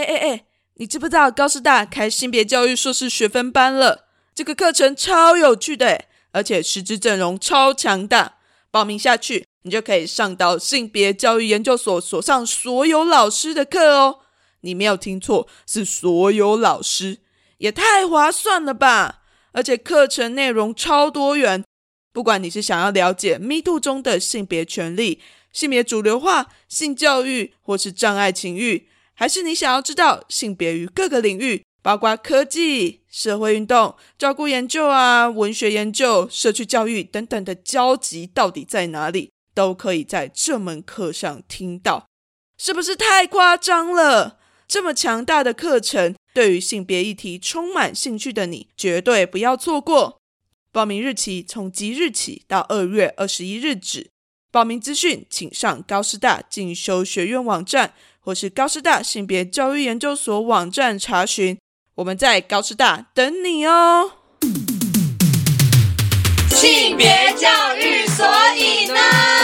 哎哎哎，你知不知道高师大开性别教育硕士学分班了？这个课程超有趣的，而且师资阵容超强大。报名下去，你就可以上到性别教育研究所所上所有老师的课哦。你没有听错，是所有老师，也太划算了吧！而且课程内容超多元，不管你是想要了解 Me Too 中的性别权利、性别主流化、性教育，或是障碍情欲，还是你想要知道性别于各个领域，包括科技、社会运动、照顾研究啊、文学研究、社区教育等等的交集到底在哪里，都可以在这门课上听到，是不是太夸张了？这么强大的课程，对于性别议题充满兴趣的你，绝对不要错过。报名日期从即日起到二月二十一日止。报名资讯请上高师大进修学院网站，或是高师大性别教育研究所网站查询。我们在高师大等你哦。性别教育，所以呢？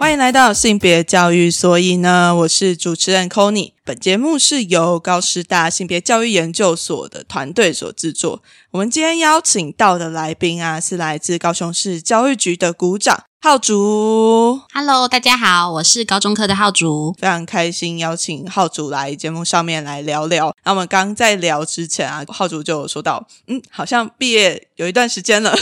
欢迎来到性别教育，所以呢，我是主持人 c o n y 本节目是由高师大性别教育研究所的团队所制作。我们今天邀请到的来宾啊，是来自高雄市教育局的股长浩竹。Hello，大家好，我是高中科的浩竹，非常开心邀请浩竹来节目上面来聊聊。那我们刚在聊之前啊，浩竹就有说到，嗯，好像毕业有一段时间了。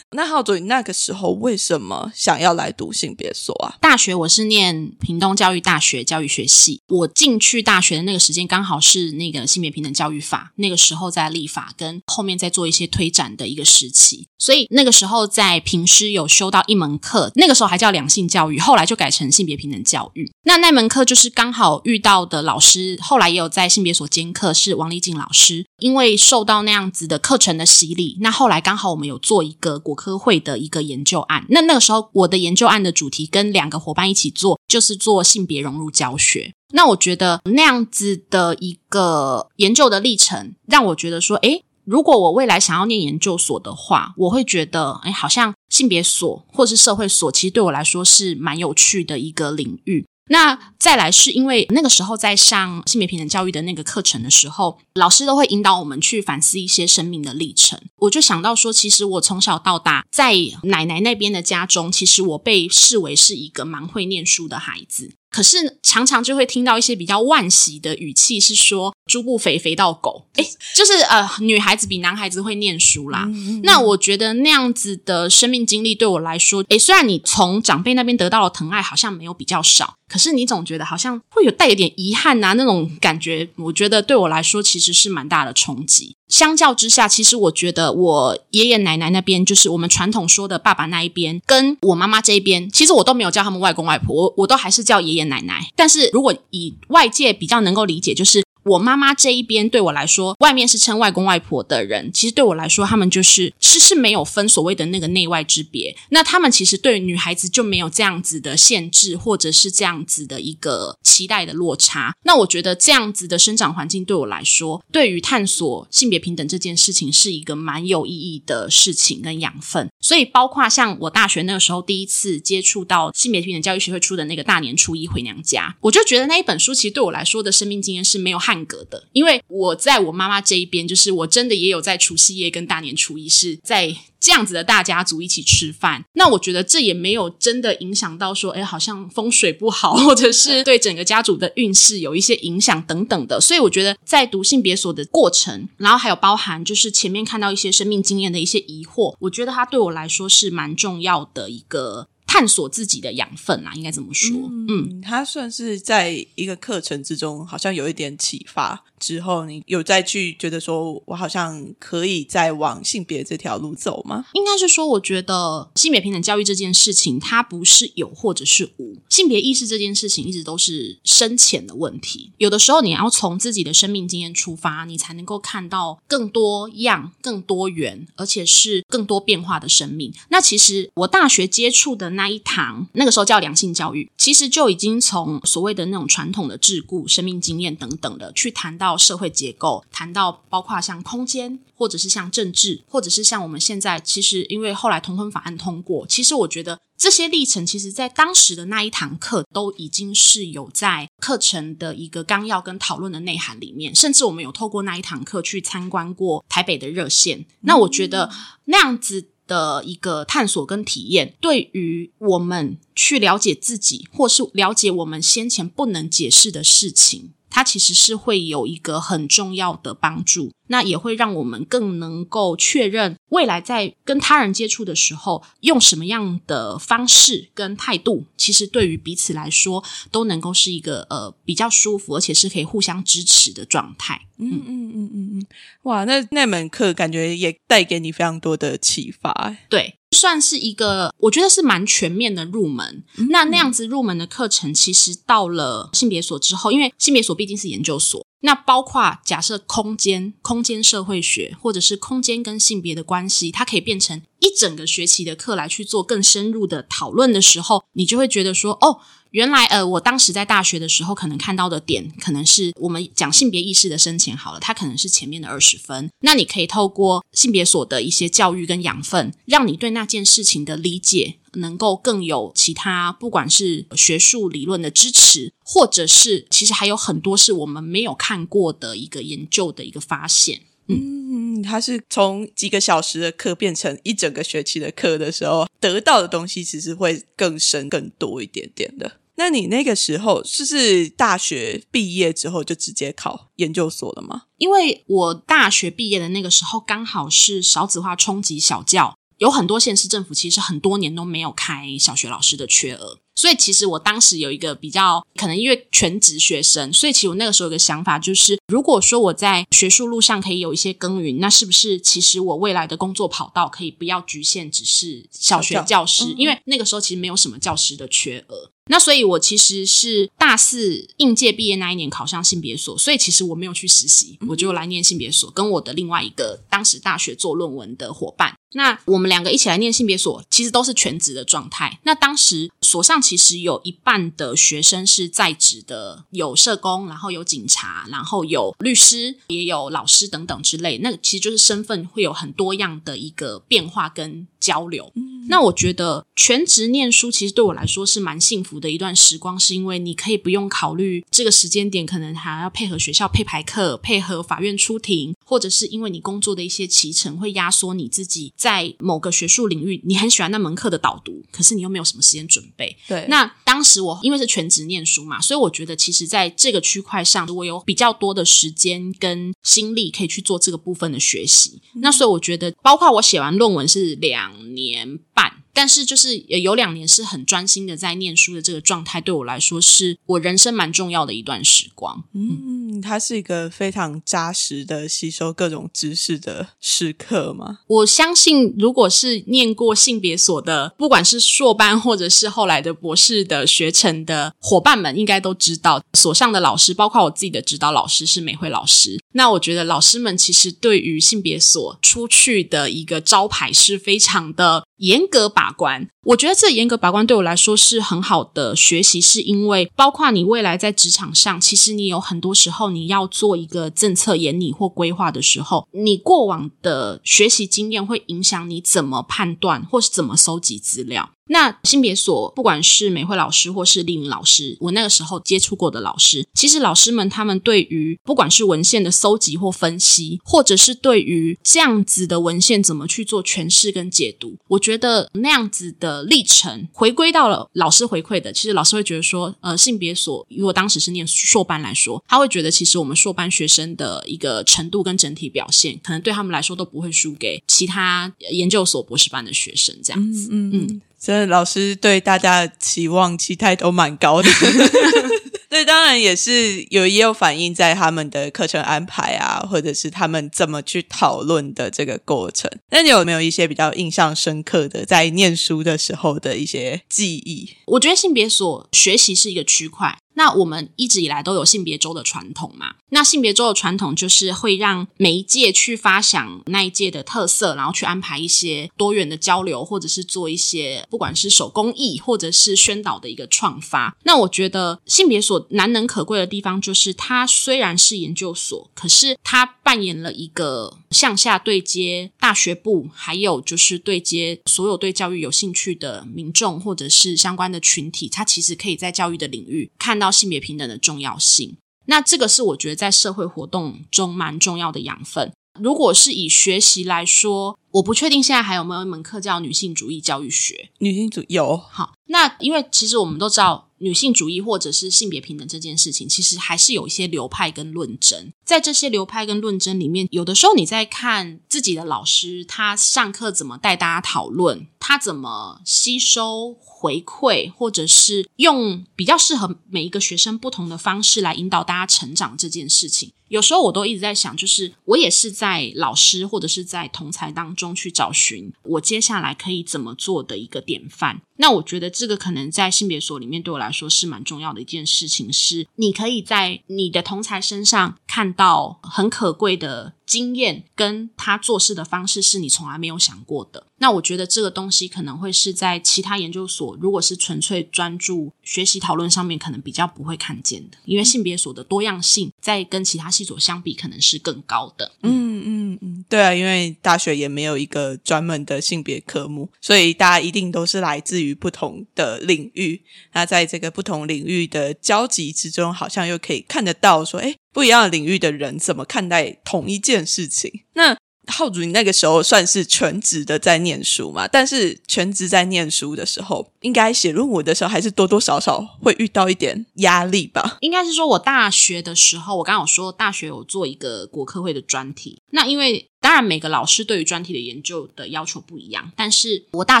那浩主，你那个时候为什么想要来读性别所啊？大学我是念屏东教育大学教育学系，我进去大学的那个时间刚好是那个性别平等教育法那个时候在立法，跟后面在做一些推展的一个时期，所以那个时候在平师有修到一门课，那个时候还叫两性教育，后来就改成性别平等教育。那那门课就是刚好遇到的老师，后来也有在性别所兼课，是王丽静老师，因为受到那样子的课程的洗礼，那后来刚好我们有做一个国。科会的一个研究案，那那个时候我的研究案的主题跟两个伙伴一起做，就是做性别融入教学。那我觉得那样子的一个研究的历程，让我觉得说，诶，如果我未来想要念研究所的话，我会觉得，诶，好像性别所或是社会所，其实对我来说是蛮有趣的一个领域。那再来是因为那个时候在上性别平等教育的那个课程的时候，老师都会引导我们去反思一些生命的历程。我就想到说，其实我从小到大在奶奶那边的家中，其实我被视为是一个蛮会念书的孩子。可是常常就会听到一些比较惋惜的语气，是说猪不肥肥到狗，哎，就是呃，女孩子比男孩子会念书啦。那我觉得那样子的生命经历对我来说，哎，虽然你从长辈那边得到的疼爱好像没有比较少，可是你总觉得好像会有带有点遗憾呐，那种感觉，我觉得对我来说其实是蛮大的冲击。相较之下，其实我觉得我爷爷奶奶那边，就是我们传统说的爸爸那一边，跟我妈妈这一边，其实我都没有叫他们外公外婆，我我都还是叫爷爷奶奶。但是如果以外界比较能够理解，就是。我妈妈这一边对我来说，外面是称外公外婆的人，其实对我来说，他们就是是是没有分所谓的那个内外之别。那他们其实对女孩子就没有这样子的限制，或者是这样子的一个期待的落差。那我觉得这样子的生长环境对我来说，对于探索性别平等这件事情是一个蛮有意义的事情跟养分。所以，包括像我大学那个时候第一次接触到性别平等教育学会出的那个大年初一回娘家，我就觉得那一本书其实对我来说的生命经验是没有格的，因为我在我妈妈这一边，就是我真的也有在除夕夜跟大年初一是在这样子的大家族一起吃饭。那我觉得这也没有真的影响到说，哎，好像风水不好，或者是对整个家族的运势有一些影响等等的。所以我觉得在读性别所的过程，然后还有包含就是前面看到一些生命经验的一些疑惑，我觉得它对我来说是蛮重要的一个。探索自己的养分啊，应该怎么说？嗯，他算是在一个课程之中，好像有一点启发。之后，你有再去觉得说，我好像可以再往性别这条路走吗？应该是说，我觉得性别平等教育这件事情，它不是有或者是无。性别意识这件事情，一直都是深浅的问题。有的时候，你要从自己的生命经验出发，你才能够看到更多样、更多元，而且是更多变化的生命。那其实我大学接触的那一堂，那个时候叫良性教育，其实就已经从所谓的那种传统的桎梏、生命经验等等的，去谈到。到社会结构，谈到包括像空间，或者是像政治，或者是像我们现在其实因为后来同婚法案通过，其实我觉得这些历程，其实在当时的那一堂课都已经是有在课程的一个纲要跟讨论的内涵里面，甚至我们有透过那一堂课去参观过台北的热线。那我觉得那样子。的一个探索跟体验，对于我们去了解自己，或是了解我们先前不能解释的事情，它其实是会有一个很重要的帮助。那也会让我们更能够确认未来在跟他人接触的时候，用什么样的方式跟态度，其实对于彼此来说都能够是一个呃比较舒服，而且是可以互相支持的状态。嗯嗯嗯嗯嗯，哇，那那门课感觉也带给你非常多的启发。对。算是一个，我觉得是蛮全面的入门。那那样子入门的课程，其实到了性别所之后，因为性别所毕竟是研究所，那包括假设空间、空间社会学，或者是空间跟性别的关系，它可以变成一整个学期的课来去做更深入的讨论的时候，你就会觉得说，哦。原来，呃，我当时在大学的时候，可能看到的点，可能是我们讲性别意识的深浅好了，它可能是前面的二十分。那你可以透过性别所的一些教育跟养分，让你对那件事情的理解能够更有其他，不管是学术理论的支持，或者是其实还有很多是我们没有看过的一个研究的一个发现。嗯，它是从几个小时的课变成一整个学期的课的时候，得到的东西其实会更深、更多一点点的。那你那个时候是是大学毕业之后就直接考研究所了吗？因为我大学毕业的那个时候刚好是少子化冲击小教，有很多县市政府其实很多年都没有开小学老师的缺额。所以其实我当时有一个比较可能因为全职学生，所以其实我那个时候有个想法，就是如果说我在学术路上可以有一些耕耘，那是不是其实我未来的工作跑道可以不要局限只是小学教师？因为那个时候其实没有什么教师的缺额。那所以，我其实是大四应届毕业那一年考上性别所，所以其实我没有去实习，我就来念性别所，跟我的另外一个当时大学做论文的伙伴。那我们两个一起来念性别所，其实都是全职的状态。那当时所上其实有一半的学生是在职的，有社工，然后有警察，然后有律师，也有老师等等之类。那其实就是身份会有很多样的一个变化跟交流。那我觉得全职念书其实对我来说是蛮幸福的一段时光，是因为你可以不用考虑这个时间点可能还要配合学校配排课，配合法院出庭，或者是因为你工作的一些期程会压缩你自己。在某个学术领域，你很喜欢那门课的导读，可是你又没有什么时间准备。对，那当时我因为是全职念书嘛，所以我觉得其实在这个区块上，我有比较多的时间跟心力可以去做这个部分的学习。那所以我觉得，包括我写完论文是两年半。但是就是有两年是很专心的在念书的这个状态，对我来说是我人生蛮重要的一段时光。嗯，它是一个非常扎实的吸收各种知识的时刻吗？我相信，如果是念过性别所的，不管是硕班或者是后来的博士的学程的伙伴们，应该都知道，所上的老师，包括我自己的指导老师是美惠老师。那我觉得老师们其实对于性别所出去的一个招牌是非常的。严格把关，我觉得这严格把关对我来说是很好的学习，是因为包括你未来在职场上，其实你有很多时候你要做一个政策研拟或规划的时候，你过往的学习经验会影响你怎么判断或是怎么搜集资料。那性别所，不管是美惠老师或是丽颖老师，我那个时候接触过的老师，其实老师们他们对于不管是文献的搜集或分析，或者是对于这样子的文献怎么去做诠释跟解读，我觉得那样子的历程回归到了老师回馈的，其实老师会觉得说，呃，性别所如果当时是念硕班来说，他会觉得其实我们硕班学生的一个程度跟整体表现，可能对他们来说都不会输给其他研究所博士班的学生这样子，嗯嗯。真的，老师对大家的期望期待都蛮高的。对，当然也是有也有反映在他们的课程安排啊，或者是他们怎么去讨论的这个过程。那你有没有一些比较印象深刻的在念书的时候的一些记忆？我觉得性别所学习是一个区块。那我们一直以来都有性别周的传统嘛？那性别周的传统就是会让每一届去发想那一届的特色，然后去安排一些多元的交流，或者是做一些不管是手工艺或者是宣导的一个创发。那我觉得性别所难能可贵的地方，就是它虽然是研究所，可是它扮演了一个向下对接大学部，还有就是对接所有对教育有兴趣的民众或者是相关的群体，它其实可以在教育的领域看到。性别平等的重要性，那这个是我觉得在社会活动中蛮重要的养分。如果是以学习来说，我不确定现在还有没有一门课叫女性主义教育学。女性主有好，那因为其实我们都知道，女性主义或者是性别平等这件事情，其实还是有一些流派跟论争。在这些流派跟论争里面，有的时候你在看自己的老师他上课怎么带大家讨论，他怎么吸收。回馈，或者是用比较适合每一个学生不同的方式来引导大家成长这件事情，有时候我都一直在想，就是我也是在老师或者是在同才当中去找寻我接下来可以怎么做的一个典范。那我觉得这个可能在性别所里面对我来来说是蛮重要的一件事情，是你可以在你的同才身上看到很可贵的。经验跟他做事的方式是你从来没有想过的。那我觉得这个东西可能会是在其他研究所，如果是纯粹专注学习讨论上面，可能比较不会看见的。因为性别所的多样性在跟其他系所相比，可能是更高的。嗯嗯嗯嗯，对啊，因为大学也没有一个专门的性别科目，所以大家一定都是来自于不同的领域。那在这个不同领域的交集之中，好像又可以看得到说，哎。不一样领域的人怎么看待同一件事情？那浩主，你那个时候算是全职的在念书嘛？但是全职在念书的时候，应该写论文的时候，还是多多少少会遇到一点压力吧？应该是说，我大学的时候，我刚好说大学有做一个国科会的专题。那因为当然每个老师对于专题的研究的要求不一样，但是我大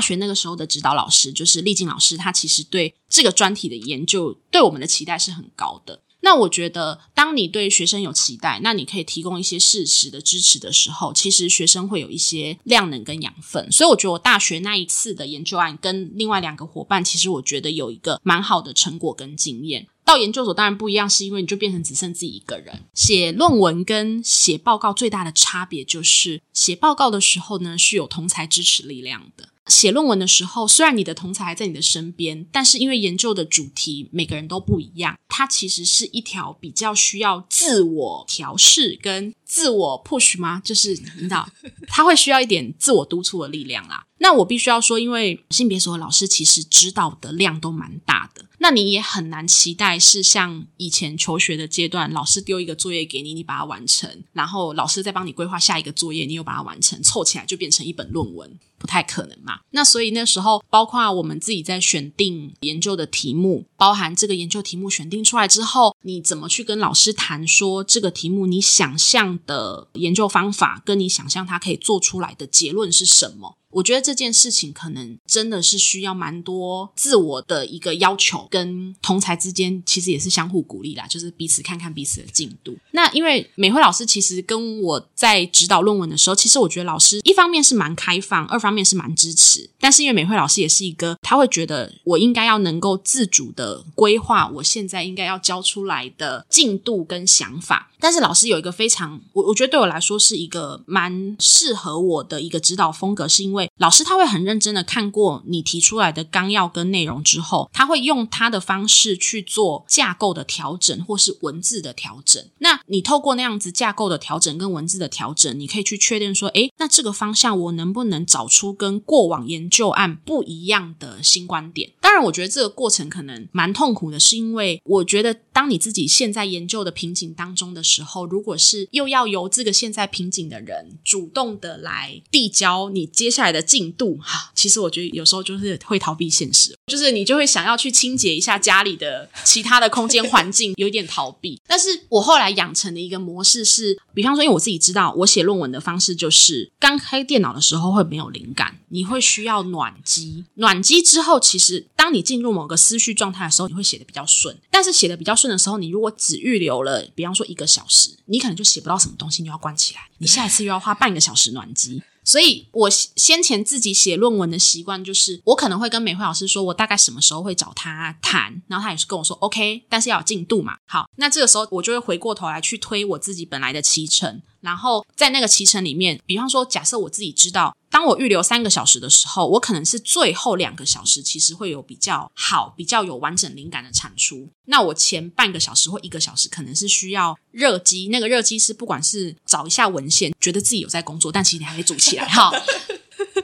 学那个时候的指导老师就是丽静老师，他其实对这个专题的研究对我们的期待是很高的。那我觉得，当你对学生有期待，那你可以提供一些事实的支持的时候，其实学生会有一些量能跟养分。所以我觉得我大学那一次的研究案跟另外两个伙伴，其实我觉得有一个蛮好的成果跟经验。到研究所当然不一样，是因为你就变成只剩自己一个人写论文跟写报告最大的差别就是写报告的时候呢是有同才支持力量的。写论文的时候，虽然你的同才还在你的身边，但是因为研究的主题每个人都不一样，它其实是一条比较需要自我调试跟自我 push 吗？就是你知道，他会需要一点自我督促的力量啦。那我必须要说，因为性别所的老师其实指导的量都蛮大的，那你也很难期待是像以前求学的阶段，老师丢一个作业给你，你把它完成，然后老师再帮你规划下一个作业，你又把它完成，凑起来就变成一本论文。不太可能嘛？那所以那时候，包括我们自己在选定研究的题目，包含这个研究题目选定出来之后，你怎么去跟老师谈说这个题目你想象的研究方法，跟你想象它可以做出来的结论是什么？我觉得这件事情可能真的是需要蛮多自我的一个要求，跟同才之间其实也是相互鼓励啦，就是彼此看看彼此的进度。那因为美惠老师其实跟我在指导论文的时候，其实我觉得老师一方面是蛮开放，二方面是蛮支持。但是因为美惠老师也是一个，他会觉得我应该要能够自主的规划我现在应该要交出来的进度跟想法。但是老师有一个非常，我我觉得对我来说是一个蛮适合我的一个指导风格，是因为老师他会很认真的看过你提出来的纲要跟内容之后，他会用他的方式去做架构的调整或是文字的调整。那你透过那样子架构的调整跟文字的调整，你可以去确定说，诶，那这个方向我能不能找出跟过往研究案不一样的新观点？当然，我觉得这个过程可能蛮痛苦的，是因为我觉得当你自己现在研究的瓶颈当中的。时候，如果是又要由这个现在瓶颈的人主动的来递交你接下来的进度，哈，其实我觉得有时候就是会逃避现实，就是你就会想要去清洁一下家里的其他的空间环境，有一点逃避。但是我后来养成的一个模式是，比方说，因为我自己知道，我写论文的方式就是刚开电脑的时候会没有灵感，你会需要暖机，暖机之后，其实当你进入某个思绪状态的时候，你会写的比较顺。但是写的比较顺的时候，你如果只预留了，比方说一个小。时，你可能就写不到什么东西，你就要关起来。你下一次又要花半个小时暖机。所以我先前自己写论文的习惯就是，我可能会跟美惠老师说，我大概什么时候会找他谈，然后他也是跟我说 OK，但是要有进度嘛。好，那这个时候我就会回过头来去推我自己本来的期程。然后在那个骑程里面，比方说，假设我自己知道，当我预留三个小时的时候，我可能是最后两个小时，其实会有比较好、比较有完整灵感的产出。那我前半个小时或一个小时，可能是需要热机。那个热机是不管是找一下文献，觉得自己有在工作，但其实你还没组起来哈。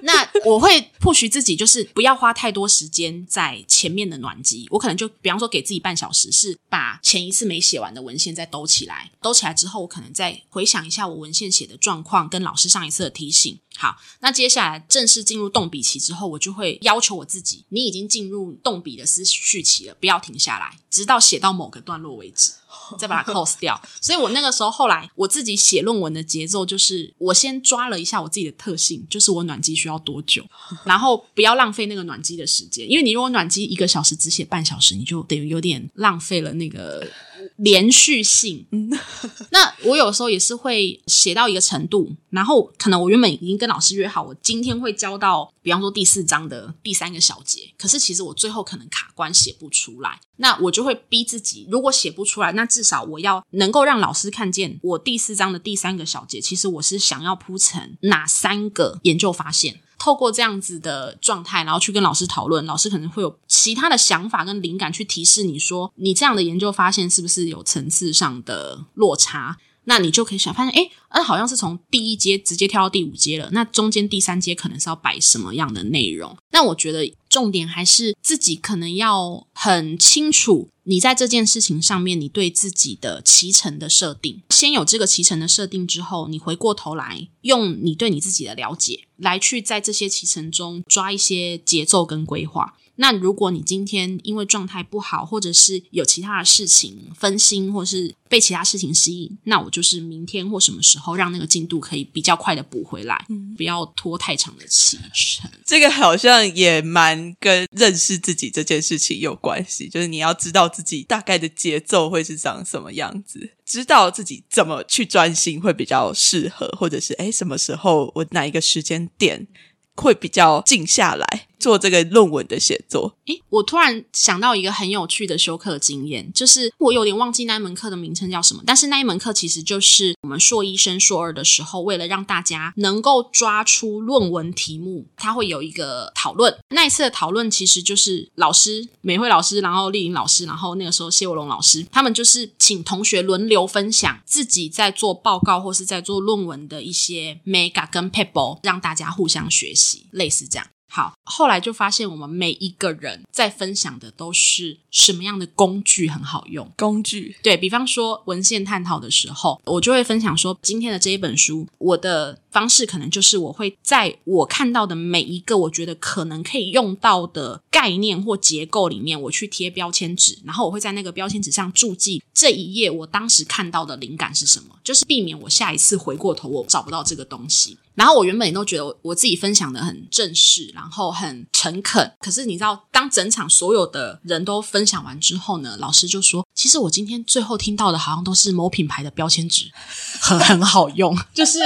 那我会 push 自己，就是不要花太多时间在前面的暖机。我可能就比方说给自己半小时，是把前一次没写完的文献再兜起来。兜起来之后，我可能再回想一下我文献写的状况，跟老师上一次的提醒。好，那接下来正式进入动笔期之后，我就会要求我自己：你已经进入动笔的思绪期了，不要停下来，直到写到某个段落为止。再把它 close 掉，所以我那个时候后来我自己写论文的节奏就是，我先抓了一下我自己的特性，就是我暖机需要多久，然后不要浪费那个暖机的时间，因为你如果暖机一个小时只写半小时，你就等于有点浪费了那个。连续性，那我有时候也是会写到一个程度，然后可能我原本已经跟老师约好，我今天会教到，比方说第四章的第三个小节，可是其实我最后可能卡关写不出来，那我就会逼自己，如果写不出来，那至少我要能够让老师看见我第四章的第三个小节，其实我是想要铺成哪三个研究发现。透过这样子的状态，然后去跟老师讨论，老师可能会有其他的想法跟灵感去提示你说，你这样的研究发现是不是有层次上的落差？那你就可以想发现，哎，嗯，好像是从第一阶直接跳到第五阶了。那中间第三阶可能是要摆什么样的内容？那我觉得重点还是自己可能要很清楚。你在这件事情上面，你对自己的脐橙的设定，先有这个脐橙的设定之后，你回过头来用你对你自己的了解，来去在这些脐橙中抓一些节奏跟规划。那如果你今天因为状态不好，或者是有其他的事情分心，或是被其他事情吸引，那我就是明天或什么时候让那个进度可以比较快的补回来，不要拖太长的期程。这个好像也蛮跟认识自己这件事情有关系，就是你要知道自己大概的节奏会是长什么样子，知道自己怎么去专心会比较适合，或者是诶什么时候我哪一个时间点。会比较静下来做这个论文的写作。诶，我突然想到一个很有趣的修课经验，就是我有点忘记那一门课的名称叫什么，但是那一门课其实就是我们硕一升硕二的时候，为了让大家能够抓出论文题目，他会有一个讨论。那一次的讨论其实就是老师美惠老师，然后丽颖老师，然后那个时候谢伟龙老师，他们就是请同学轮流分享自己在做报告或是在做论文的一些 mega 跟 pebble，让大家互相学习。类似这样。好，后来就发现我们每一个人在分享的都是什么样的工具很好用。工具，对比方说文献探讨的时候，我就会分享说，今天的这一本书，我的方式可能就是我会在我看到的每一个我觉得可能可以用到的概念或结构里面，我去贴标签纸，然后我会在那个标签纸上注记这一页我当时看到的灵感是什么，就是避免我下一次回过头我找不到这个东西。然后我原本也都觉得我自己分享的很正式，然后很诚恳。可是你知道，当整场所有的人都分享完之后呢，老师就说：“其实我今天最后听到的，好像都是某品牌的标签纸，很很好用，就是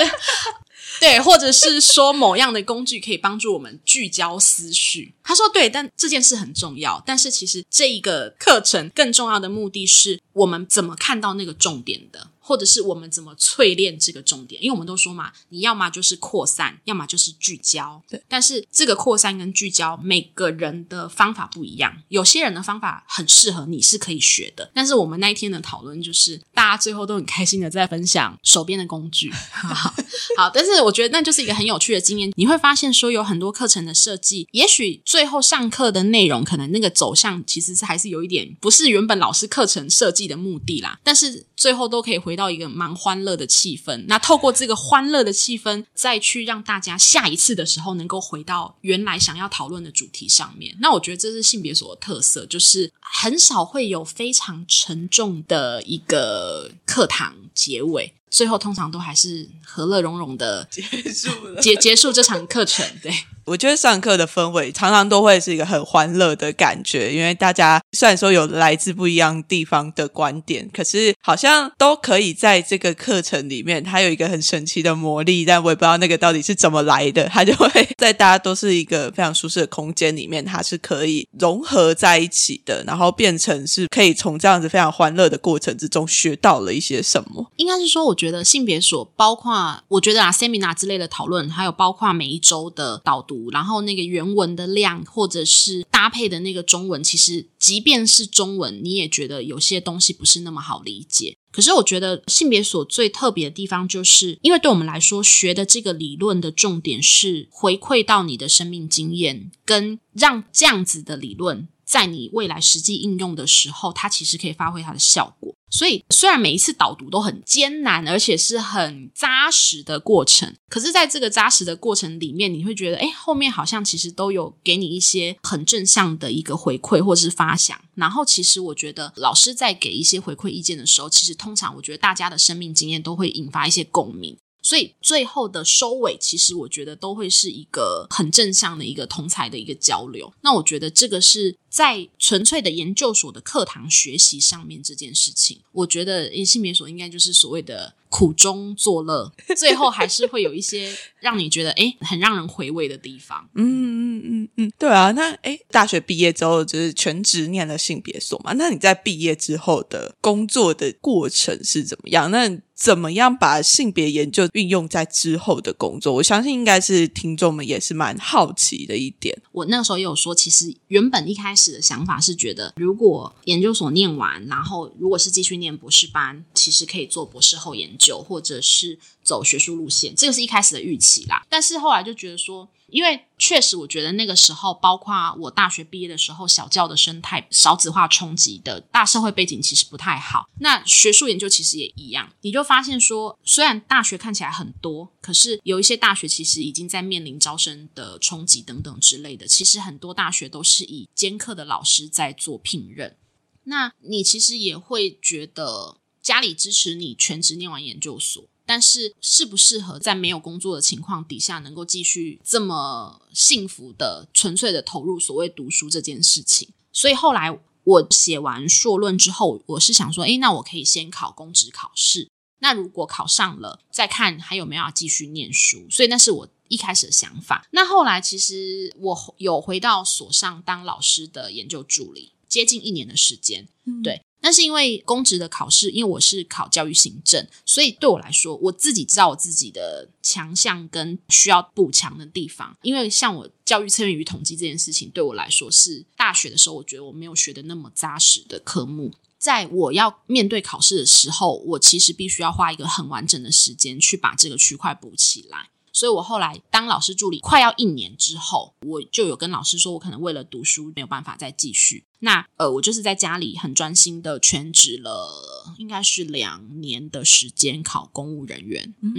对，或者是说某样的工具可以帮助我们聚焦思绪。”他说：“对，但这件事很重要。但是其实这一个课程更重要的目的是我们怎么看到那个重点的。”或者是我们怎么淬炼这个重点？因为我们都说嘛，你要么就是扩散，要么就是聚焦。对，但是这个扩散跟聚焦，每个人的方法不一样。有些人的方法很适合你，是可以学的。但是我们那一天的讨论就是，大家最后都很开心的在分享手边的工具。好，好但是我觉得那就是一个很有趣的经验。你会发现说，有很多课程的设计，也许最后上课的内容，可能那个走向其实是还是有一点不是原本老师课程设计的目的啦。但是最后都可以回。到一个蛮欢乐的气氛，那透过这个欢乐的气氛，再去让大家下一次的时候能够回到原来想要讨论的主题上面。那我觉得这是性别所的特色，就是很少会有非常沉重的一个课堂结尾。最后通常都还是和乐融融的结束了。结 结束这场课程。对，我觉得上课的氛围常常都会是一个很欢乐的感觉，因为大家虽然说有来自不一样地方的观点，可是好像都可以在这个课程里面，它有一个很神奇的魔力，但我也不知道那个到底是怎么来的，它就会在大家都是一个非常舒适的空间里面，它是可以融合在一起的，然后变成是可以从这样子非常欢乐的过程之中学到了一些什么。应该是说，我觉得性别所包括，我觉得啊，seminar 之类的讨论，还有包括每一周的导读，然后那个原文的量，或者是搭配的那个中文，其实即便是中文，你也觉得有些东西不是那么好理解。可是我觉得性别所最特别的地方，就是因为对我们来说，学的这个理论的重点是回馈到你的生命经验，跟让这样子的理论在你未来实际应用的时候，它其实可以发挥它的效果。所以，虽然每一次导读都很艰难，而且是很扎实的过程，可是在这个扎实的过程里面，你会觉得，哎，后面好像其实都有给你一些很正向的一个回馈或是发想。然后，其实我觉得老师在给一些回馈意见的时候，其实通常我觉得大家的生命经验都会引发一些共鸣。所以最后的收尾，其实我觉得都会是一个很正向的一个同才的一个交流。那我觉得这个是在纯粹的研究所的课堂学习上面这件事情，我觉得性别所应该就是所谓的苦中作乐，最后还是会有一些让你觉得诶很让人回味的地方。嗯嗯嗯嗯，对啊。那诶，大学毕业之后就是全职念了性别所嘛？那你在毕业之后的工作的过程是怎么样？那怎么样把性别研究运用在之后的工作？我相信应该是听众们也是蛮好奇的一点。我那个时候也有说，其实原本一开始的想法是觉得，如果研究所念完，然后如果是继续念博士班，其实可以做博士后研究，或者是走学术路线，这个是一开始的预期啦。但是后来就觉得说。因为确实，我觉得那个时候，包括我大学毕业的时候，小教的生态少子化冲击的大社会背景其实不太好。那学术研究其实也一样，你就发现说，虽然大学看起来很多，可是有一些大学其实已经在面临招生的冲击等等之类的。其实很多大学都是以兼课的老师在做聘任。那你其实也会觉得家里支持你全职念完研究所。但是适不适合在没有工作的情况底下，能够继续这么幸福的、纯粹的投入所谓读书这件事情？所以后来我写完硕论之后，我是想说，诶，那我可以先考公职考试。那如果考上了，再看还有没有要继续念书。所以那是我一开始的想法。那后来其实我有回到所上当老师的研究助理，接近一年的时间，对。那是因为公职的考试，因为我是考教育行政，所以对我来说，我自己知道我自己的强项跟需要补强的地方。因为像我教育测验与统计这件事情，对我来说是大学的时候，我觉得我没有学的那么扎实的科目。在我要面对考试的时候，我其实必须要花一个很完整的时间去把这个区块补起来。所以我后来当老师助理快要一年之后，我就有跟老师说，我可能为了读书没有办法再继续。那呃，我就是在家里很专心的全职了，应该是两年的时间考公务人员。嗯，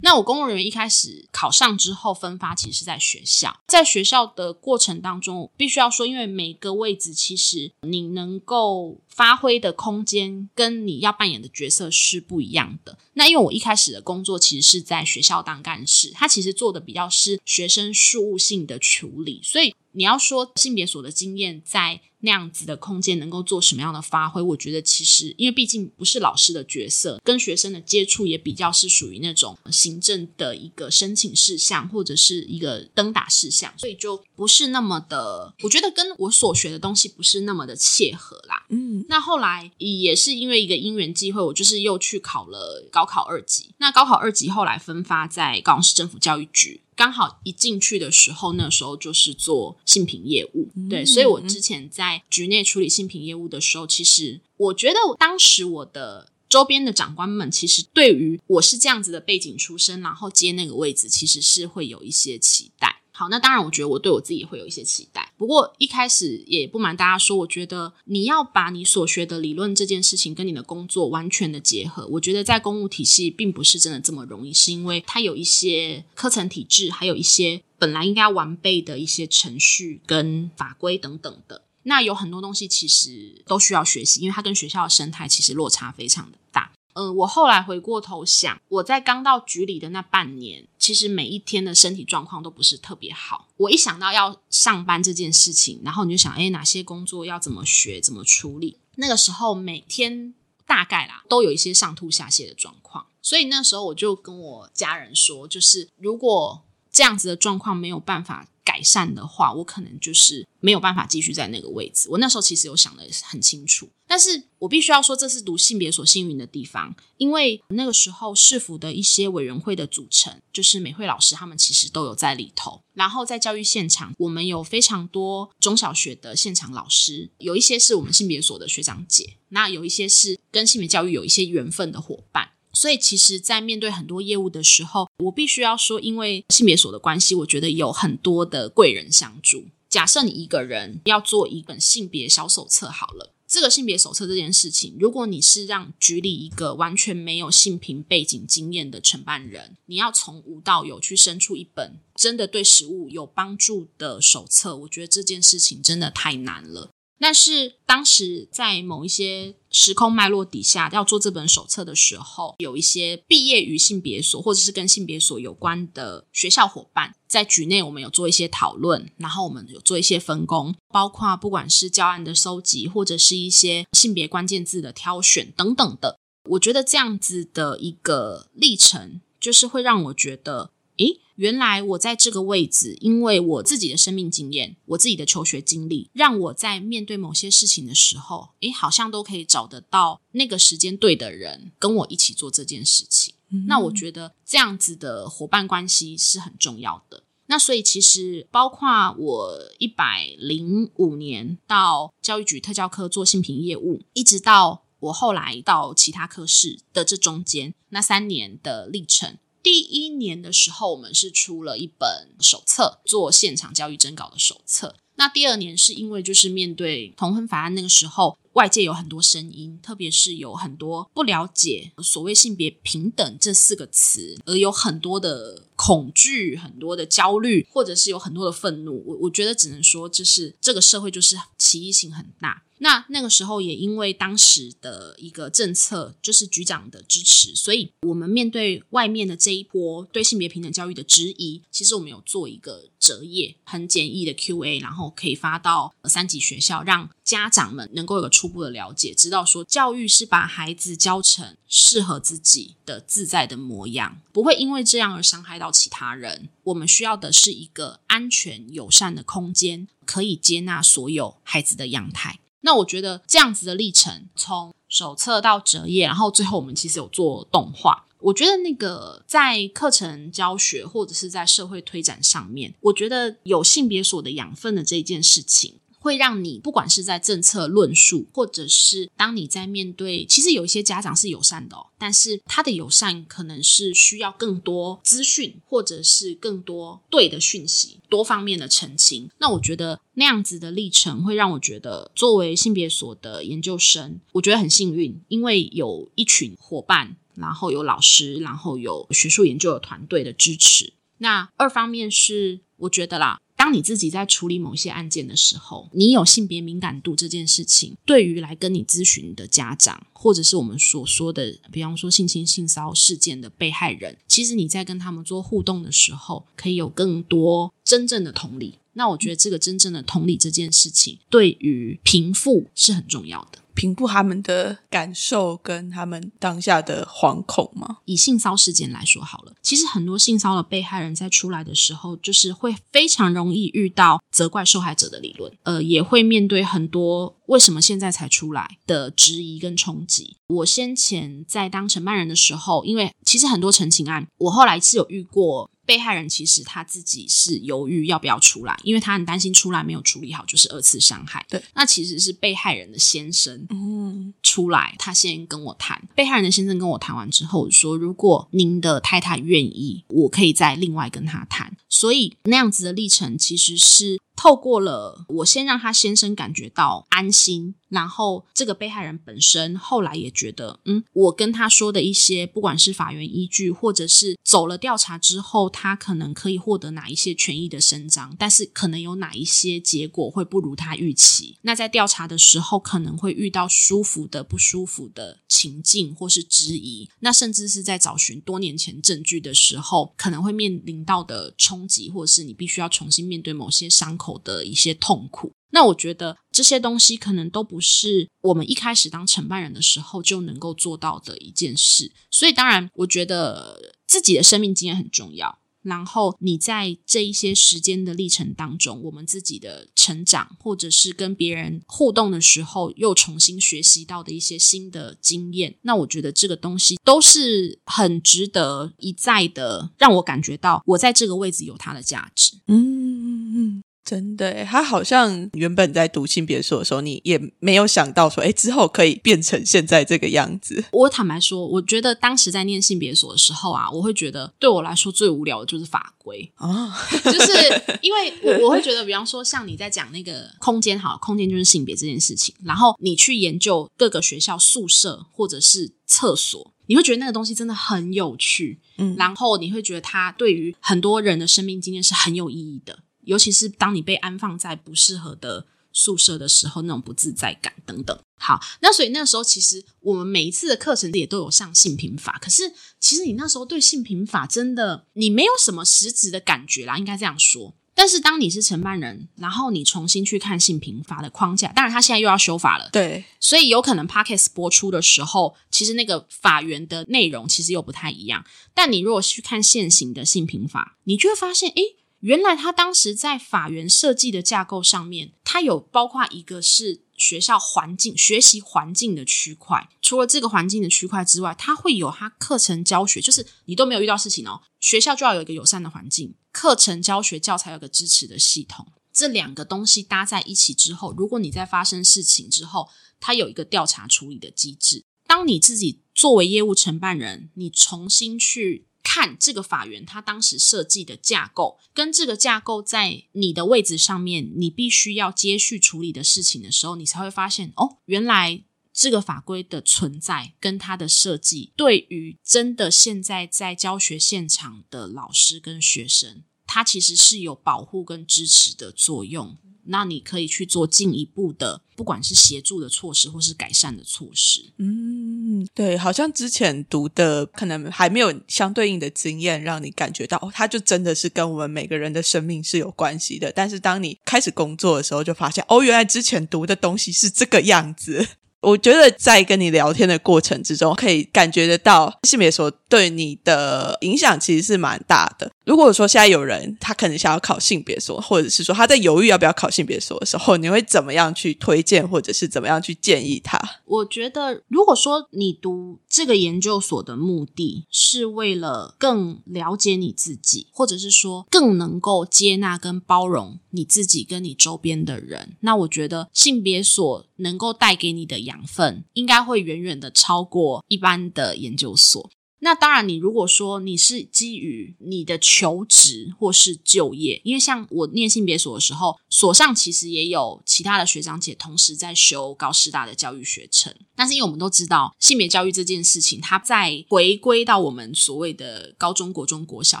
那我公务人员一开始考上之后分发，其实是在学校，在学校的过程当中，必须要说，因为每个位置其实你能够发挥的空间跟你要扮演的角色是不一样的。那因为我一开始的工作其实是在学校当干事，他其实做的比较是学生事务性的处理，所以。你要说性别所的经验在那样子的空间能够做什么样的发挥？我觉得其实因为毕竟不是老师的角色，跟学生的接触也比较是属于那种行政的一个申请事项或者是一个登打事项，所以就不是那么的，我觉得跟我所学的东西不是那么的切合啦。嗯，那后来也是因为一个因缘机会，我就是又去考了高考二级。那高考二级后来分发在高雄市政府教育局。刚好一进去的时候，那时候就是做性品业务，对，所以我之前在局内处理性品业务的时候，其实我觉得当时我的周边的长官们，其实对于我是这样子的背景出身，然后接那个位置，其实是会有一些期待。好，那当然，我觉得我对我自己也会有一些期待。不过一开始也不瞒大家说，我觉得你要把你所学的理论这件事情跟你的工作完全的结合，我觉得在公务体系并不是真的这么容易，是因为它有一些课程体制，还有一些本来应该完备的一些程序跟法规等等的。那有很多东西其实都需要学习，因为它跟学校的生态其实落差非常的大。嗯，我后来回过头想，我在刚到局里的那半年，其实每一天的身体状况都不是特别好。我一想到要上班这件事情，然后你就想，哎，哪些工作要怎么学、怎么处理？那个时候每天大概啦，都有一些上吐下泻的状况。所以那时候我就跟我家人说，就是如果这样子的状况没有办法。改善的话，我可能就是没有办法继续在那个位置。我那时候其实有想的很清楚，但是我必须要说，这是读性别所幸运的地方，因为那个时候市府的一些委员会的组成，就是美惠老师他们其实都有在里头。然后在教育现场，我们有非常多中小学的现场老师，有一些是我们性别所的学长姐，那有一些是跟性别教育有一些缘分的伙伴。所以，其实，在面对很多业务的时候，我必须要说，因为性别所的关系，我觉得有很多的贵人相助。假设你一个人要做一本性别小手册，好了，这个性别手册这件事情，如果你是让局里一个完全没有性平背景经验的承办人，你要从无到有去生出一本真的对实务有帮助的手册，我觉得这件事情真的太难了。但是当时在某一些时空脉络底下要做这本手册的时候，有一些毕业于性别所或者是跟性别所有关的学校伙伴，在局内我们有做一些讨论，然后我们有做一些分工，包括不管是教案的收集，或者是一些性别关键字的挑选等等的。我觉得这样子的一个历程，就是会让我觉得。诶，原来我在这个位置，因为我自己的生命经验，我自己的求学经历，让我在面对某些事情的时候，诶，好像都可以找得到那个时间对的人跟我一起做这件事情。那我觉得这样子的伙伴关系是很重要的。那所以其实包括我一百零五年到教育局特教科做性平业务，一直到我后来到其他科室的这中间那三年的历程。第一年的时候，我们是出了一本手册，做现场教育征稿的手册。那第二年是因为就是面对同婚法案那个时候，外界有很多声音，特别是有很多不了解所谓性别平等这四个词，而有很多的恐惧、很多的焦虑，或者是有很多的愤怒。我我觉得只能说，就是这个社会就是歧义性很大。那那个时候也因为当时的一个政策，就是局长的支持，所以我们面对外面的这一波对性别平等教育的质疑，其实我们有做一个折页，很简易的 Q&A，然后可以发到三级学校，让家长们能够有个初步的了解，知道说教育是把孩子教成适合自己的自在的模样，不会因为这样而伤害到其他人。我们需要的是一个安全友善的空间，可以接纳所有孩子的样态。那我觉得这样子的历程，从手册到折页，然后最后我们其实有做动画。我觉得那个在课程教学或者是在社会推展上面，我觉得有性别所的养分的这件事情。会让你不管是在政策论述，或者是当你在面对，其实有一些家长是友善的哦，但是他的友善可能是需要更多资讯，或者是更多对的讯息，多方面的澄清。那我觉得那样子的历程会让我觉得，作为性别所的研究生，我觉得很幸运，因为有一群伙伴，然后有老师，然后有学术研究的团队的支持。那二方面是，我觉得啦。当你自己在处理某些案件的时候，你有性别敏感度这件事情，对于来跟你咨询的家长，或者是我们所说的，比方说性侵、性骚事件的被害人，其实你在跟他们做互动的时候，可以有更多真正的同理。那我觉得这个真正的同理这件事情，对于贫富是很重要的。平复他们的感受跟他们当下的惶恐吗？以性骚事件来说好了，其实很多性骚的被害人在出来的时候，就是会非常容易遇到责怪受害者的理论，呃，也会面对很多为什么现在才出来的质疑跟冲击。我先前在当承办人的时候，因为其实很多陈情案，我后来是有遇过。被害人其实他自己是犹豫要不要出来，因为他很担心出来没有处理好就是二次伤害。对，那其实是被害人的先生嗯出来，他先跟我谈。被害人的先生跟我谈完之后说，如果您的太太愿意，我可以再另外跟他谈。所以那样子的历程其实是透过了我先让他先生感觉到安心，然后这个被害人本身后来也觉得，嗯，我跟他说的一些，不管是法院依据，或者是走了调查之后，他可能可以获得哪一些权益的伸张，但是可能有哪一些结果会不如他预期。那在调查的时候，可能会遇到舒服的、不舒服的情境，或是质疑。那甚至是在找寻多年前证据的时候，可能会面临到的冲击，或是你必须要重新面对某些伤口的一些痛苦。那我觉得这些东西可能都不是我们一开始当承办人的时候就能够做到的一件事，所以当然，我觉得自己的生命经验很重要。然后你在这一些时间的历程当中，我们自己的成长，或者是跟别人互动的时候，又重新学习到的一些新的经验，那我觉得这个东西都是很值得一再的让我感觉到我在这个位置有它的价值。嗯。真的，他好像原本在读性别所的时候，你也没有想到说，哎，之后可以变成现在这个样子。我坦白说，我觉得当时在念性别所的时候啊，我会觉得对我来说最无聊的就是法规啊，就是因为我我会觉得，比方说像你在讲那个空间，好，空间就是性别这件事情，然后你去研究各个学校宿舍或者是厕所，你会觉得那个东西真的很有趣，嗯，然后你会觉得它对于很多人的生命经验是很有意义的。尤其是当你被安放在不适合的宿舍的时候，那种不自在感等等。好，那所以那时候其实我们每一次的课程也都有上性平法，可是其实你那时候对性平法真的你没有什么实质的感觉啦，应该这样说。但是当你是承办人，然后你重新去看性平法的框架，当然他现在又要修法了，对，所以有可能 podcast 播出的时候，其实那个法源的内容其实又不太一样。但你如果去看现行的性平法，你就会发现，诶。原来他当时在法源设计的架构上面，它有包括一个是学校环境、学习环境的区块。除了这个环境的区块之外，它会有它课程教学，就是你都没有遇到事情哦，学校就要有一个友善的环境，课程教学教材有个支持的系统。这两个东西搭在一起之后，如果你在发生事情之后，它有一个调查处理的机制。当你自己作为业务承办人，你重新去。看这个法源，它当时设计的架构，跟这个架构在你的位置上面，你必须要接续处理的事情的时候，你才会发现，哦，原来这个法规的存在跟它的设计，对于真的现在在教学现场的老师跟学生，它其实是有保护跟支持的作用。那你可以去做进一步的，不管是协助的措施，或是改善的措施。嗯，对，好像之前读的可能还没有相对应的经验，让你感觉到，哦，它就真的是跟我们每个人的生命是有关系的。但是当你开始工作的时候，就发现，哦，原来之前读的东西是这个样子。我觉得在跟你聊天的过程之中，可以感觉得到性别所对你的影响其实是蛮大的。如果说现在有人他可能想要考性别所，或者是说他在犹豫要不要考性别所的时候，你会怎么样去推荐，或者是怎么样去建议他？我觉得，如果说你读这个研究所的目的是为了更了解你自己，或者是说更能够接纳跟包容你自己跟你周边的人，那我觉得性别所能够带给你的养。分应该会远远的超过一般的研究所。那当然，你如果说你是基于你的求职或是就业，因为像我念性别所的时候，所上其实也有其他的学长姐同时在修高师大的教育学程。但是因为我们都知道性别教育这件事情，它在回归到我们所谓的高中国中国小，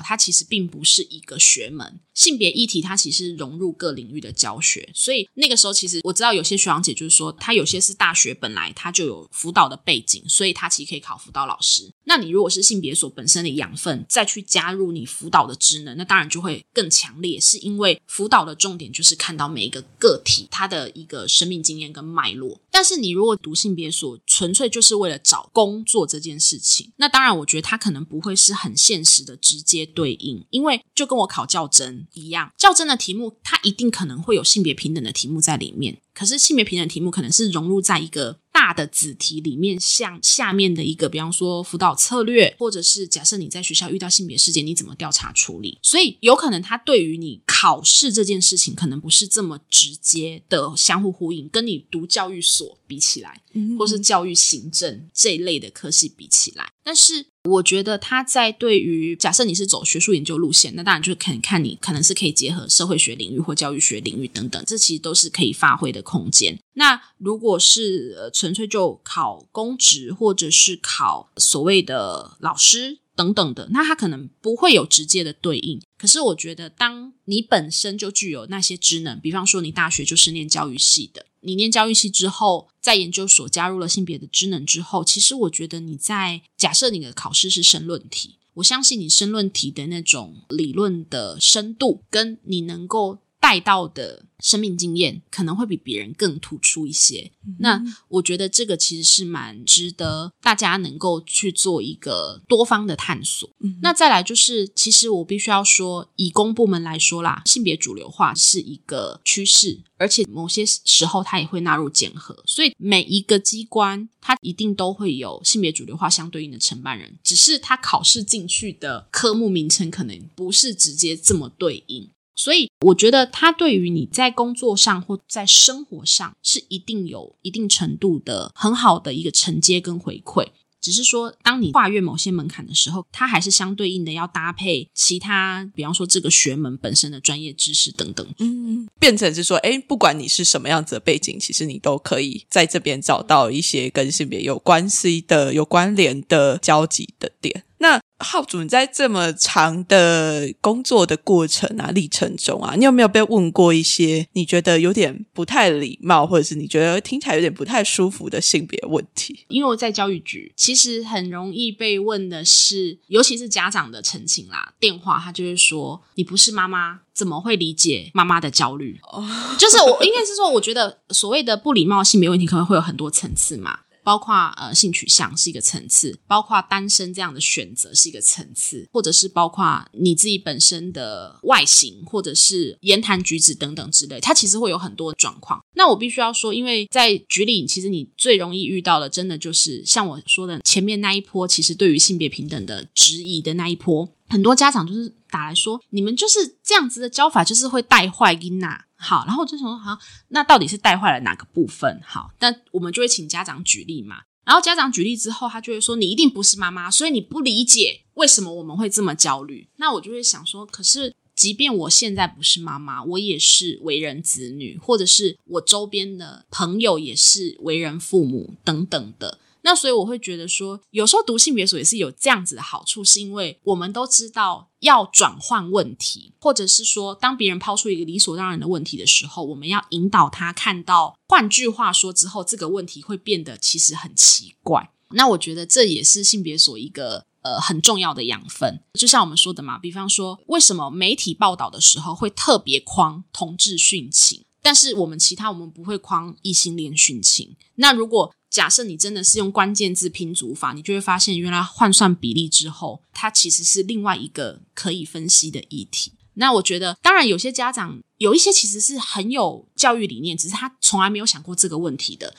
它其实并不是一个学门。性别议题它其实融入各领域的教学，所以那个时候其实我知道有些学长姐就是说，他有些是大学本来他就有辅导的背景，所以他其实可以考辅导老师。那你如果是性别所本身的养分，再去加入你辅导的职能，那当然就会更强烈。是因为辅导的重点就是看到每一个个体他的一个生命经验跟脉络。但是你如果读性别所，纯粹就是为了找工作这件事情，那当然我觉得他可能不会是很现实的直接对应，因为就跟我考教真。一样，较真的题目，它一定可能会有性别平等的题目在里面。可是性别平等题目可能是融入在一个大的子题里面，像下面的一个，比方说辅导策略，或者是假设你在学校遇到性别事件，你怎么调查处理？所以有可能它对于你考试这件事情，可能不是这么直接的相互呼应，跟你读教育所。比起来，或是教育行政这一类的科系比起来，但是我觉得他在对于假设你是走学术研究路线，那当然就可能看你可能是可以结合社会学领域或教育学领域等等，这其实都是可以发挥的空间。那如果是呃纯粹就考公职或者是考所谓的老师。等等的，那它可能不会有直接的对应。可是我觉得，当你本身就具有那些职能，比方说你大学就是念教育系的，你念教育系之后，在研究所加入了性别的职能之后，其实我觉得你在假设你的考试是申论题，我相信你申论题的那种理论的深度，跟你能够。带到的生命经验可能会比别人更突出一些。那我觉得这个其实是蛮值得大家能够去做一个多方的探索。那再来就是，其实我必须要说，以公部门来说啦，性别主流化是一个趋势，而且某些时候它也会纳入检核。所以每一个机关它一定都会有性别主流化相对应的承办人，只是它考试进去的科目名称可能不是直接这么对应。所以我觉得，他对于你在工作上或在生活上是一定有一定程度的很好的一个承接跟回馈。只是说，当你跨越某些门槛的时候，它还是相对应的要搭配其他，比方说这个学门本身的专业知识等等。嗯，变成是说，哎，不管你是什么样子的背景，其实你都可以在这边找到一些跟性别有关系的、有关联的交集的点。那浩主，你在这么长的工作的过程啊、历程中啊，你有没有被问过一些你觉得有点不太礼貌，或者是你觉得听起来有点不太舒服的性别问题？因为我在教育局，其实很容易被问的是，尤其是家长的澄清啦，电话他就是说：“你不是妈妈，怎么会理解妈妈的焦虑？”哦，就是我应该是说，我觉得所谓的不礼貌性别问题，可能会有很多层次嘛。包括呃性取向是一个层次，包括单身这样的选择是一个层次，或者是包括你自己本身的外形，或者是言谈举止等等之类，它其实会有很多状况。那我必须要说，因为在局里，其实你最容易遇到的，真的就是像我说的前面那一波，其实对于性别平等的质疑的那一波，很多家长就是打来说，你们就是这样子的教法，就是会带坏音呐。好，然后我就想说，好，那到底是带坏了哪个部分？好，那我们就会请家长举例嘛。然后家长举例之后，他就会说，你一定不是妈妈，所以你不理解为什么我们会这么焦虑。那我就会想说，可是即便我现在不是妈妈，我也是为人子女，或者是我周边的朋友也是为人父母等等的。那所以我会觉得说，有时候读性别所也是有这样子的好处，是因为我们都知道要转换问题，或者是说，当别人抛出一个理所当然的问题的时候，我们要引导他看到，换句话说之后，这个问题会变得其实很奇怪。那我觉得这也是性别所一个呃很重要的养分。就像我们说的嘛，比方说，为什么媒体报道的时候会特别框同志殉情，但是我们其他我们不会框异性恋殉情？那如果假设你真的是用关键字拼组法，你就会发现，原来换算比例之后，它其实是另外一个可以分析的议题。那我觉得，当然有些家长有一些其实是很有教育理念，只是他从来没有想过这个问题的。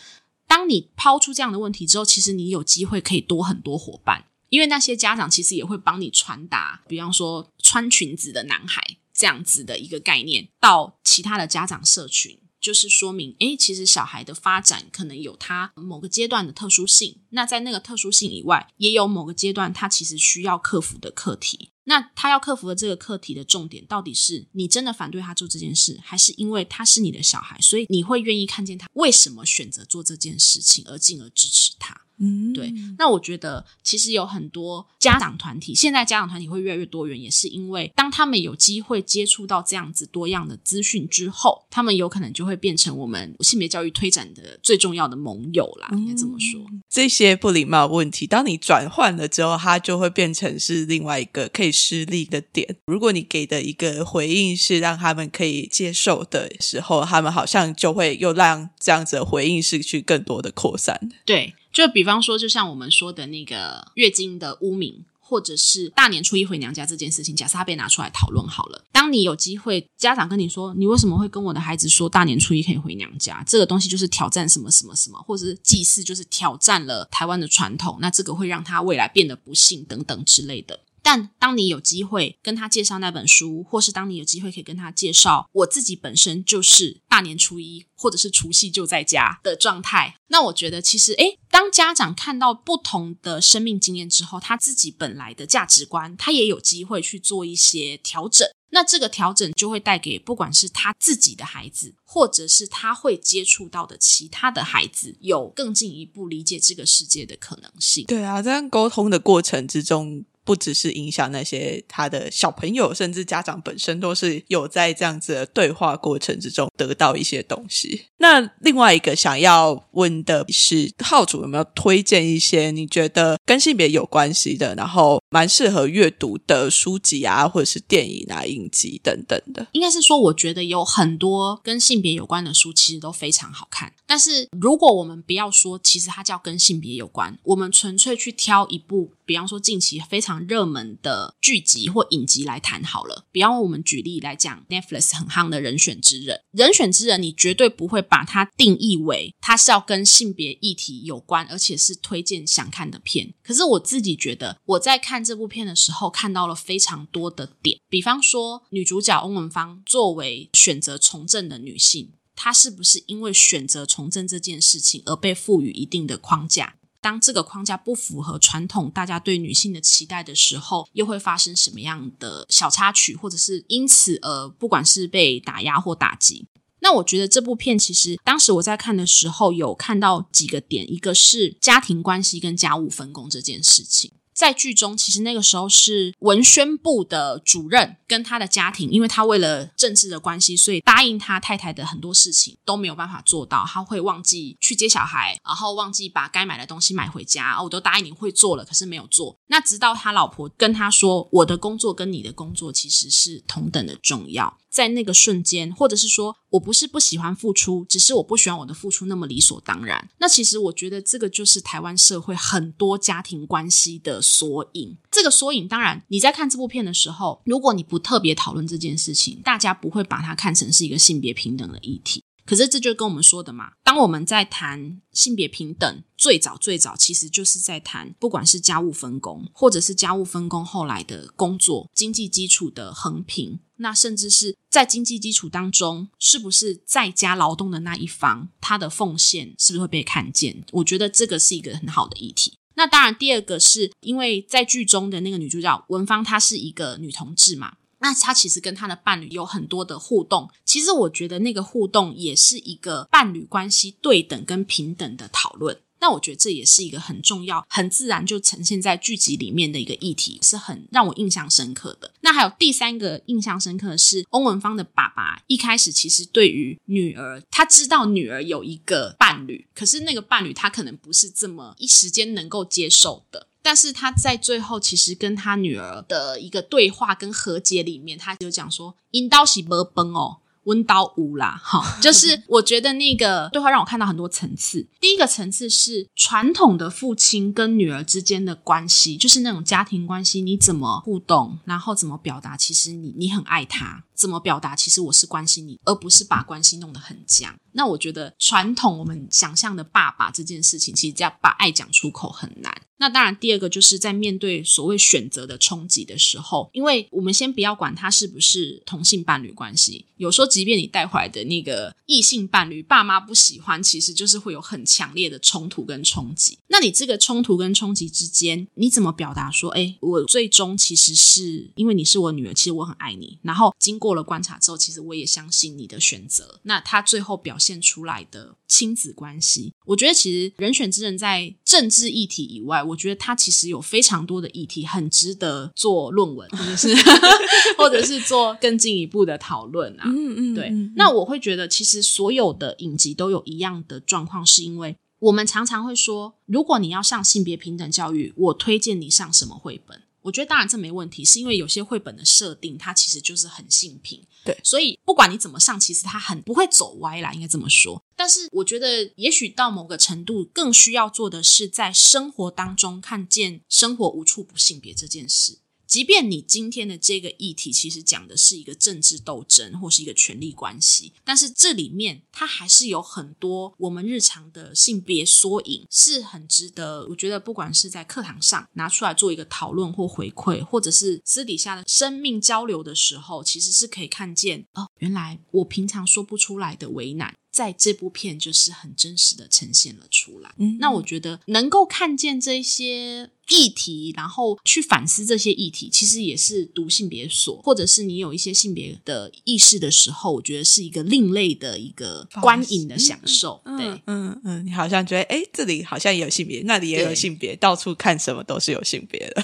当你抛出这样的问题之后，其实你有机会可以多很多伙伴，因为那些家长其实也会帮你传达，比方说穿裙子的男孩这样子的一个概念到其他的家长社群。就是说明，诶，其实小孩的发展可能有他某个阶段的特殊性。那在那个特殊性以外，也有某个阶段他其实需要克服的课题。那他要克服的这个课题的重点，到底是你真的反对他做这件事，还是因为他是你的小孩，所以你会愿意看见他为什么选择做这件事情，而进而支持他？嗯，对。那我觉得其实有很多家长团体，现在家长团体会越来越多元，也是因为当他们有机会接触到这样子多样的资讯之后，他们有可能就会变成我们性别教育推展的最重要的盟友啦。应该这么说，这些不礼貌问题，当你转换了之后，它就会变成是另外一个可以施力的点。如果你给的一个回应是让他们可以接受的时候，他们好像就会又让这样子的回应是去更多的扩散。对。就比方说，就像我们说的那个月经的污名，或者是大年初一回娘家这件事情，假设他被拿出来讨论好了。当你有机会，家长跟你说，你为什么会跟我的孩子说大年初一可以回娘家？这个东西就是挑战什么什么什么，或者是祭祀就是挑战了台湾的传统，那这个会让他未来变得不幸等等之类的。但当你有机会跟他介绍那本书，或是当你有机会可以跟他介绍，我自己本身就是大年初一或者是除夕就在家的状态，那我觉得其实，诶，当家长看到不同的生命经验之后，他自己本来的价值观，他也有机会去做一些调整。那这个调整就会带给不管是他自己的孩子，或者是他会接触到的其他的孩子，有更进一步理解这个世界的可能性。对啊，在沟通的过程之中。不只是影响那些他的小朋友，甚至家长本身都是有在这样子的对话过程之中得到一些东西。那另外一个想要问的是，号主有没有推荐一些你觉得跟性别有关系的，然后蛮适合阅读的书籍啊，或者是电影啊、影集等等的？应该是说，我觉得有很多跟性别有关的书，其实都非常好看。但是如果我们不要说，其实它叫跟性别有关，我们纯粹去挑一部，比方说近期非常热门的剧集或影集来谈好了。比方我们举例来讲，Netflix 很夯的人选之人，人选之人，你绝对不会把它定义为它是要跟性别议题有关，而且是推荐想看的片。可是我自己觉得，我在看这部片的时候，看到了非常多的点，比方说女主角翁文芳作为选择从政的女性。他是不是因为选择从政这件事情而被赋予一定的框架？当这个框架不符合传统大家对女性的期待的时候，又会发生什么样的小插曲，或者是因此而不管是被打压或打击？那我觉得这部片其实当时我在看的时候有看到几个点，一个是家庭关系跟家务分工这件事情。在剧中，其实那个时候是文宣部的主任跟他的家庭，因为他为了政治的关系，所以答应他太太的很多事情都没有办法做到。他会忘记去接小孩，然后忘记把该买的东西买回家。我都答应你会做了，可是没有做。那直到他老婆跟他说：“我的工作跟你的工作其实是同等的重要。”在那个瞬间，或者是说我不是不喜欢付出，只是我不喜欢我的付出那么理所当然。那其实我觉得这个就是台湾社会很多家庭关系的缩影。这个缩影，当然你在看这部片的时候，如果你不特别讨论这件事情，大家不会把它看成是一个性别平等的议题。可是这就跟我们说的嘛，当我们在谈性别平等，最早最早其实就是在谈，不管是家务分工，或者是家务分工后来的工作经济基础的横平，那甚至是在经济基础当中，是不是在家劳动的那一方，他的奉献是不是会被看见？我觉得这个是一个很好的议题。那当然，第二个是因为在剧中的那个女主角文芳，她是一个女同志嘛。那他其实跟他的伴侣有很多的互动，其实我觉得那个互动也是一个伴侣关系对等跟平等的讨论。那我觉得这也是一个很重要、很自然就呈现在剧集里面的一个议题，是很让我印象深刻的。那还有第三个印象深刻的是，翁文芳的爸爸一开始其实对于女儿，他知道女儿有一个伴侣，可是那个伴侣他可能不是这么一时间能够接受的。但是他在最后其实跟他女儿的一个对话跟和解里面，他就讲说：“阴刀喜不崩哦，温刀无啦。”哈，就是 我觉得那个对话让我看到很多层次。第一个层次是传统的父亲跟女儿之间的关系，就是那种家庭关系，你怎么互动，然后怎么表达，其实你你很爱他。怎么表达？其实我是关心你，而不是把关系弄得很僵。那我觉得传统我们想象的爸爸这件事情，其实要把爱讲出口很难。那当然，第二个就是在面对所谓选择的冲击的时候，因为我们先不要管他是不是同性伴侣关系，有时候即便你带回来的那个异性伴侣，爸妈不喜欢，其实就是会有很强烈的冲突跟冲击。那你这个冲突跟冲击之间，你怎么表达说？哎，我最终其实是因为你是我女儿，其实我很爱你。然后经过。过了观察之后，其实我也相信你的选择。那他最后表现出来的亲子关系，我觉得其实人选之人在政治议题以外，我觉得他其实有非常多的议题很值得做论文，或者是 或者是做更进一步的讨论啊。嗯嗯，对。那我会觉得，其实所有的影集都有一样的状况，是因为我们常常会说，如果你要上性别平等教育，我推荐你上什么绘本。我觉得当然这没问题，是因为有些绘本的设定它其实就是很性平，对，所以不管你怎么上，其实它很不会走歪啦，应该这么说。但是我觉得，也许到某个程度，更需要做的是在生活当中看见生活无处不性别这件事。即便你今天的这个议题其实讲的是一个政治斗争或是一个权力关系，但是这里面它还是有很多我们日常的性别缩影，是很值得。我觉得不管是在课堂上拿出来做一个讨论或回馈，或者是私底下的生命交流的时候，其实是可以看见哦，原来我平常说不出来的为难。在这部片就是很真实的呈现了出来。嗯，那我觉得能够看见这些议题，然后去反思这些议题，其实也是读性别所，或者是你有一些性别的意识的时候，我觉得是一个另类的一个观影的享受。对，嗯嗯，你好像觉得，哎，这里好像也有性别，那里也有性别，到处看什么都是有性别的。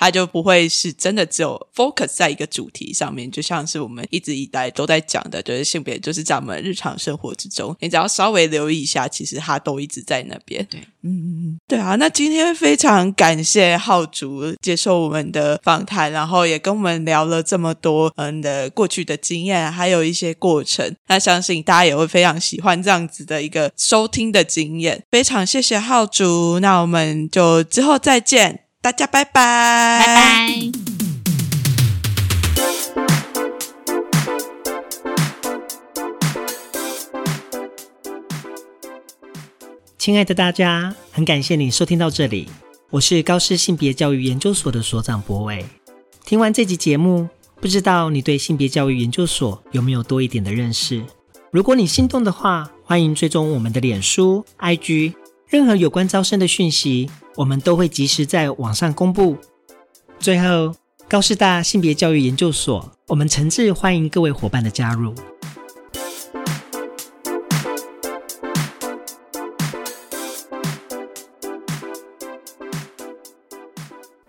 它就不会是真的只有 focus 在一个主题上面，就像是我们一直以来都在讲的，就是性别就是在我们日常生活之中，你只要稍微留意一下，其实它都一直在那边。对，嗯嗯嗯，对啊。那今天非常感谢浩竹接受我们的访谈，然后也跟我们聊了这么多嗯的过去的经验，还有一些过程。那相信大家也会非常喜欢这样子的一个收听的经验。非常谢谢浩竹，那我们就之后再见。大家拜拜，拜拜。亲爱的大家，很感谢你收听到这里，我是高师性别教育研究所的所长博伟。听完这集节目，不知道你对性别教育研究所有没有多一点的认识？如果你心动的话，欢迎追踪我们的脸书、IG。任何有关招生的讯息，我们都会及时在网上公布。最后，高师大性别教育研究所，我们诚挚欢迎各位伙伴的加入。